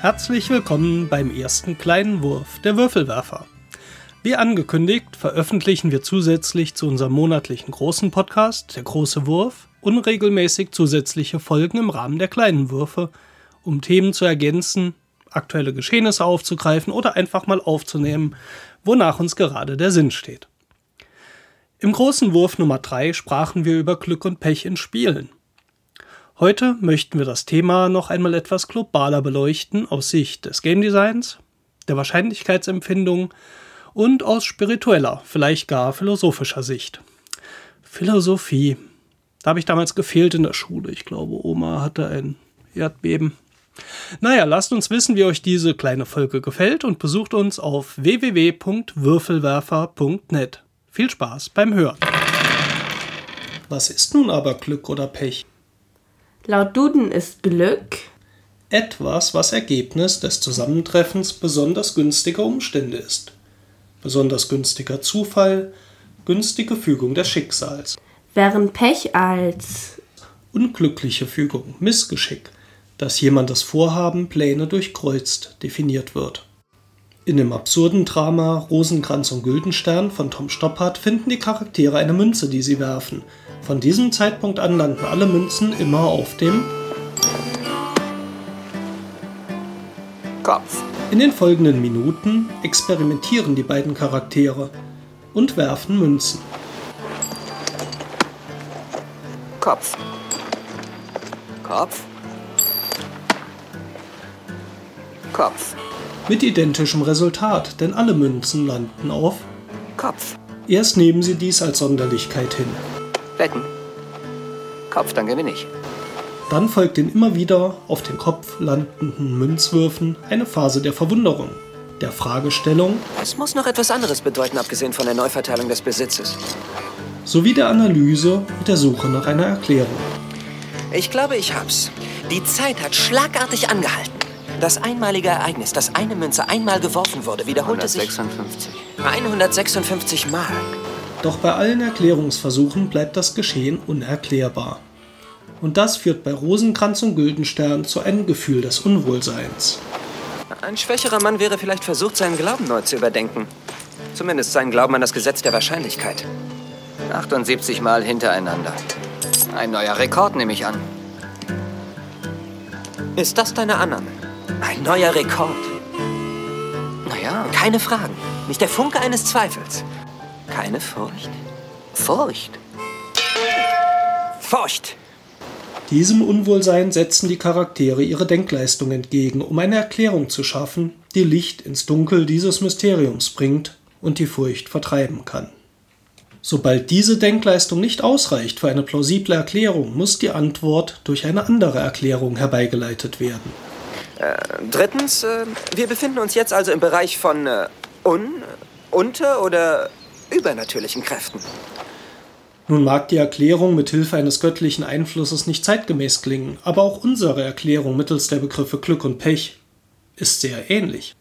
Herzlich willkommen beim ersten kleinen Wurf der Würfelwerfer. Wie angekündigt, veröffentlichen wir zusätzlich zu unserem monatlichen großen Podcast, der große Wurf, unregelmäßig zusätzliche Folgen im Rahmen der kleinen Würfe, um Themen zu ergänzen, aktuelle Geschehnisse aufzugreifen oder einfach mal aufzunehmen, wonach uns gerade der Sinn steht. Im großen Wurf Nummer 3 sprachen wir über Glück und Pech in Spielen. Heute möchten wir das Thema noch einmal etwas globaler beleuchten aus Sicht des Game Designs, der Wahrscheinlichkeitsempfindung und aus spiritueller, vielleicht gar philosophischer Sicht. Philosophie. Da habe ich damals gefehlt in der Schule. Ich glaube, Oma hatte ein Erdbeben. Naja, lasst uns wissen, wie euch diese kleine Folge gefällt und besucht uns auf www.würfelwerfer.net. Viel Spaß beim Hören. Was ist nun aber Glück oder Pech? Laut Duden ist Glück etwas, was Ergebnis des Zusammentreffens besonders günstiger Umstände ist. Besonders günstiger Zufall, günstige Fügung des Schicksals. Während Pech als unglückliche Fügung, Missgeschick, dass jemand das Vorhaben, Pläne durchkreuzt, definiert wird. In dem absurden Drama Rosenkranz und Güldenstern von Tom Stoppard finden die Charaktere eine Münze, die sie werfen. Von diesem Zeitpunkt an landen alle Münzen immer auf dem Kopf. In den folgenden Minuten experimentieren die beiden Charaktere und werfen Münzen. Kopf. Kopf. Kopf. Mit identischem Resultat, denn alle Münzen landen auf Kopf. Erst nehmen sie dies als Sonderlichkeit hin. Wetten. Kopf, dann gewinne ich. Dann folgt den immer wieder auf den Kopf landenden Münzwürfen eine Phase der Verwunderung, der Fragestellung. Es muss noch etwas anderes bedeuten, abgesehen von der Neuverteilung des Besitzes. Sowie der Analyse und der Suche nach einer Erklärung. Ich glaube, ich hab's. Die Zeit hat schlagartig angehalten. Das einmalige Ereignis, dass eine Münze einmal geworfen wurde, wiederholte 156. sich 156 Mal. Doch bei allen Erklärungsversuchen bleibt das Geschehen unerklärbar. Und das führt bei Rosenkranz und Güldenstern zu einem Gefühl des Unwohlseins. Ein schwächerer Mann wäre vielleicht versucht, seinen Glauben neu zu überdenken. Zumindest seinen Glauben an das Gesetz der Wahrscheinlichkeit. 78 Mal hintereinander. Ein neuer Rekord, nehme ich an. Ist das deine Annahme? Ein neuer Rekord. Naja, Keine Fragen. Nicht der Funke eines Zweifels. Keine Furcht. Furcht. Furcht! Diesem Unwohlsein setzen die Charaktere ihre Denkleistung entgegen, um eine Erklärung zu schaffen, die Licht ins Dunkel dieses Mysteriums bringt und die Furcht vertreiben kann. Sobald diese Denkleistung nicht ausreicht für eine plausible Erklärung, muss die Antwort durch eine andere Erklärung herbeigeleitet werden. Drittens, äh, wir befinden uns jetzt also im Bereich von äh, un-, unter- oder übernatürlichen Kräften. Nun mag die Erklärung mit Hilfe eines göttlichen Einflusses nicht zeitgemäß klingen, aber auch unsere Erklärung mittels der Begriffe Glück und Pech ist sehr ähnlich.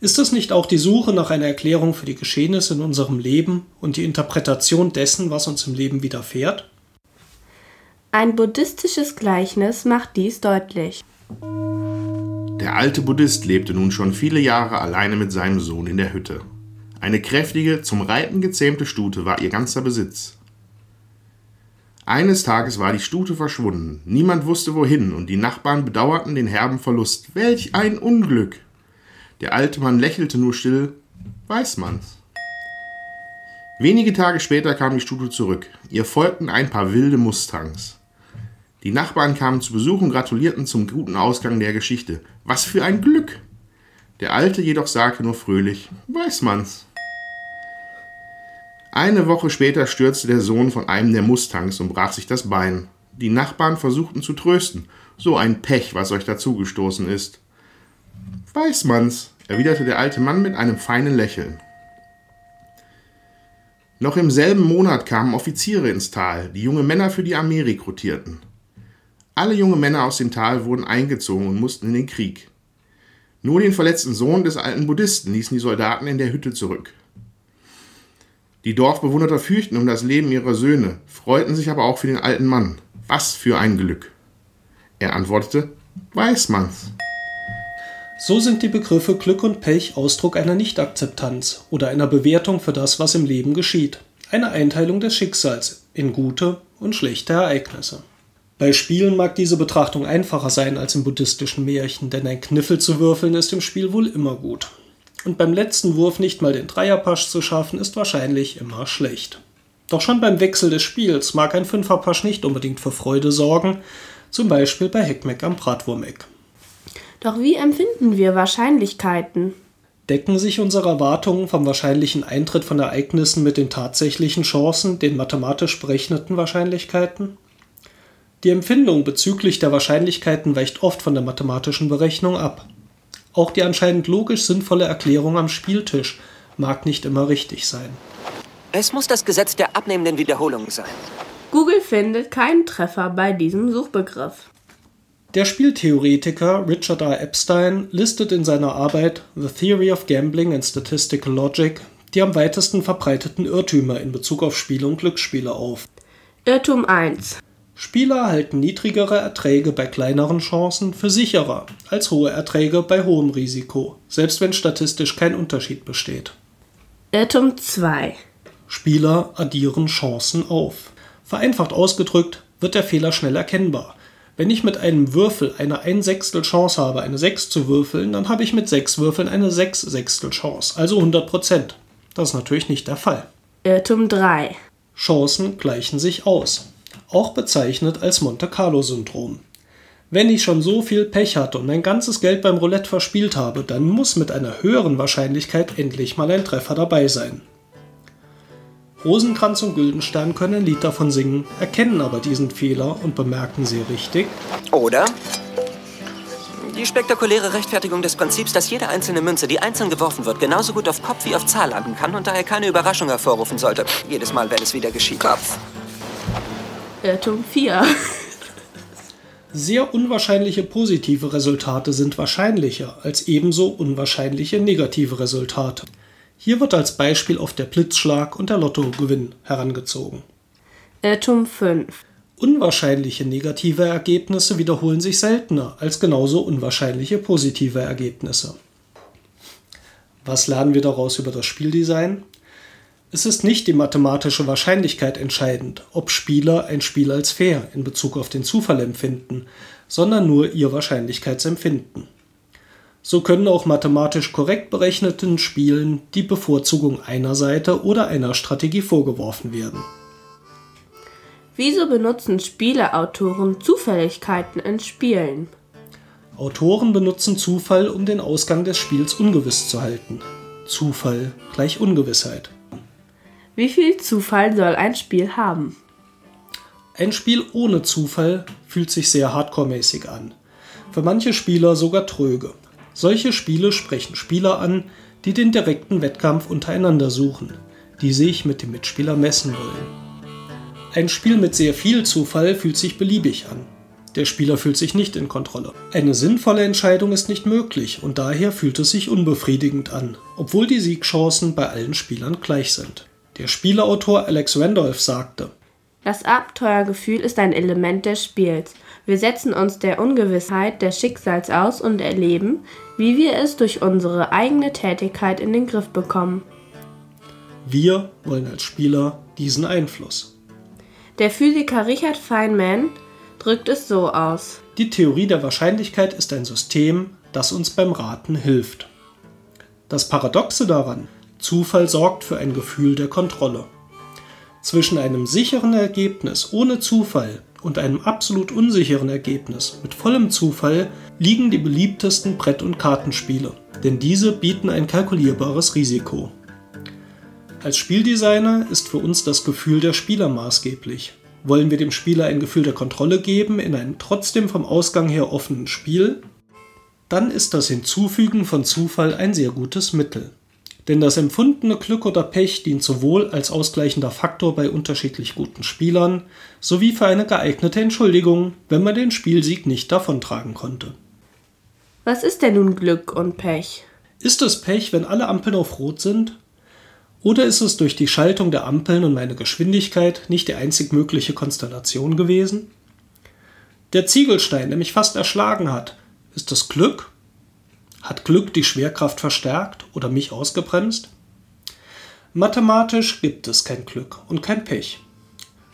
Ist es nicht auch die Suche nach einer Erklärung für die Geschehnisse in unserem Leben und die Interpretation dessen, was uns im Leben widerfährt? ein buddhistisches Gleichnis macht dies deutlich. Der alte Buddhist lebte nun schon viele Jahre alleine mit seinem Sohn in der Hütte. Eine kräftige, zum Reiten gezähmte Stute war ihr ganzer Besitz. Eines Tages war die Stute verschwunden, niemand wusste wohin, und die Nachbarn bedauerten den herben Verlust. Welch ein Unglück! Der alte Mann lächelte nur still, weiß man's. Wenige Tage später kam die Stute zurück. Ihr folgten ein paar wilde Mustangs. Die Nachbarn kamen zu Besuch und gratulierten zum guten Ausgang der Geschichte. Was für ein Glück! Der Alte jedoch sagte nur fröhlich, weiß man's. Eine Woche später stürzte der Sohn von einem der Mustangs und brach sich das Bein. Die Nachbarn versuchten zu trösten. So ein Pech, was euch dazugestoßen ist. Weiß man's, erwiderte der alte Mann mit einem feinen Lächeln. Noch im selben Monat kamen Offiziere ins Tal, die junge Männer für die Armee rekrutierten. Alle junge Männer aus dem Tal wurden eingezogen und mussten in den Krieg. Nur den verletzten Sohn des alten Buddhisten ließen die Soldaten in der Hütte zurück. Die Dorfbewohner fürchten um das Leben ihrer Söhne, freuten sich aber auch für den alten Mann. Was für ein Glück! Er antwortete, weiß man's. So sind die Begriffe Glück und Pech Ausdruck einer Nichtakzeptanz oder einer Bewertung für das, was im Leben geschieht, eine Einteilung des Schicksals in gute und schlechte Ereignisse. Bei Spielen mag diese Betrachtung einfacher sein als im buddhistischen Märchen, denn ein Kniffel zu würfeln ist im Spiel wohl immer gut. Und beim letzten Wurf nicht mal den Dreierpasch zu schaffen, ist wahrscheinlich immer schlecht. Doch schon beim Wechsel des Spiels mag ein Fünferpasch nicht unbedingt für Freude sorgen, zum Beispiel bei Heckmeck am Bratwurmeck. Doch wie empfinden wir Wahrscheinlichkeiten? Decken sich unsere Erwartungen vom wahrscheinlichen Eintritt von Ereignissen mit den tatsächlichen Chancen, den mathematisch berechneten Wahrscheinlichkeiten? Die Empfindung bezüglich der Wahrscheinlichkeiten weicht oft von der mathematischen Berechnung ab. Auch die anscheinend logisch sinnvolle Erklärung am Spieltisch mag nicht immer richtig sein. Es muss das Gesetz der abnehmenden Wiederholung sein. Google findet keinen Treffer bei diesem Suchbegriff. Der Spieltheoretiker Richard R. Epstein listet in seiner Arbeit The Theory of Gambling and Statistical Logic die am weitesten verbreiteten Irrtümer in Bezug auf Spiele und Glücksspiele auf. Irrtum 1. Spieler halten niedrigere Erträge bei kleineren Chancen für sicherer als hohe Erträge bei hohem Risiko, selbst wenn statistisch kein Unterschied besteht. Irrtum 2. Spieler addieren Chancen auf. Vereinfacht ausgedrückt wird der Fehler schnell erkennbar. Wenn ich mit einem Würfel eine 1 Sechstel Chance habe, eine 6 zu würfeln, dann habe ich mit 6 Würfeln eine 6 Sechstel Chance, also 100 Prozent. Das ist natürlich nicht der Fall. Irrtum 3. Chancen gleichen sich aus auch bezeichnet als Monte Carlo-Syndrom. Wenn ich schon so viel Pech hatte und mein ganzes Geld beim Roulette verspielt habe, dann muss mit einer höheren Wahrscheinlichkeit endlich mal ein Treffer dabei sein. Rosenkranz und Güldenstern können ein Lied davon singen, erkennen aber diesen Fehler und bemerken sie richtig. Oder die spektakuläre Rechtfertigung des Prinzips, dass jede einzelne Münze, die einzeln geworfen wird, genauso gut auf Kopf wie auf Zahl landen kann und daher keine Überraschung hervorrufen sollte. Jedes Mal, wenn es wieder geschieht. Kopf. Irrtum 4. Sehr unwahrscheinliche positive Resultate sind wahrscheinlicher als ebenso unwahrscheinliche negative Resultate. Hier wird als Beispiel oft der Blitzschlag und der Lottogewinn herangezogen. Irrtum 5. Unwahrscheinliche negative Ergebnisse wiederholen sich seltener als genauso unwahrscheinliche positive Ergebnisse. Was lernen wir daraus über das Spieldesign? Es ist nicht die mathematische Wahrscheinlichkeit entscheidend, ob Spieler ein Spiel als fair in Bezug auf den Zufall empfinden, sondern nur ihr Wahrscheinlichkeitsempfinden. So können auch mathematisch korrekt berechneten Spielen die Bevorzugung einer Seite oder einer Strategie vorgeworfen werden. Wieso benutzen Spieleautoren Zufälligkeiten in Spielen? Autoren benutzen Zufall, um den Ausgang des Spiels ungewiss zu halten. Zufall gleich Ungewissheit. Wie viel Zufall soll ein Spiel haben? Ein Spiel ohne Zufall fühlt sich sehr hardcore-mäßig an. Für manche Spieler sogar tröge. Solche Spiele sprechen Spieler an, die den direkten Wettkampf untereinander suchen, die sich mit dem Mitspieler messen wollen. Ein Spiel mit sehr viel Zufall fühlt sich beliebig an. Der Spieler fühlt sich nicht in Kontrolle. Eine sinnvolle Entscheidung ist nicht möglich und daher fühlt es sich unbefriedigend an, obwohl die Siegchancen bei allen Spielern gleich sind. Der Spieleautor Alex Randolph sagte, Das Abenteuergefühl ist ein Element des Spiels. Wir setzen uns der Ungewissheit des Schicksals aus und erleben, wie wir es durch unsere eigene Tätigkeit in den Griff bekommen. Wir wollen als Spieler diesen Einfluss. Der Physiker Richard Feynman drückt es so aus. Die Theorie der Wahrscheinlichkeit ist ein System, das uns beim Raten hilft. Das Paradoxe daran Zufall sorgt für ein Gefühl der Kontrolle. Zwischen einem sicheren Ergebnis ohne Zufall und einem absolut unsicheren Ergebnis mit vollem Zufall liegen die beliebtesten Brett- und Kartenspiele, denn diese bieten ein kalkulierbares Risiko. Als Spieldesigner ist für uns das Gefühl der Spieler maßgeblich. Wollen wir dem Spieler ein Gefühl der Kontrolle geben in einem trotzdem vom Ausgang her offenen Spiel, dann ist das Hinzufügen von Zufall ein sehr gutes Mittel. Denn das empfundene Glück oder Pech dient sowohl als ausgleichender Faktor bei unterschiedlich guten Spielern sowie für eine geeignete Entschuldigung, wenn man den Spielsieg nicht davontragen konnte. Was ist denn nun Glück und Pech? Ist es Pech, wenn alle Ampeln auf Rot sind? Oder ist es durch die Schaltung der Ampeln und meine Geschwindigkeit nicht die einzig mögliche Konstellation gewesen? Der Ziegelstein, der mich fast erschlagen hat, ist das Glück? Hat Glück die Schwerkraft verstärkt oder mich ausgebremst? Mathematisch gibt es kein Glück und kein Pech.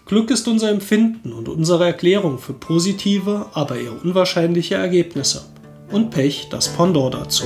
Glück ist unser Empfinden und unsere Erklärung für positive, aber eher unwahrscheinliche Ergebnisse. Und Pech das Pendant dazu.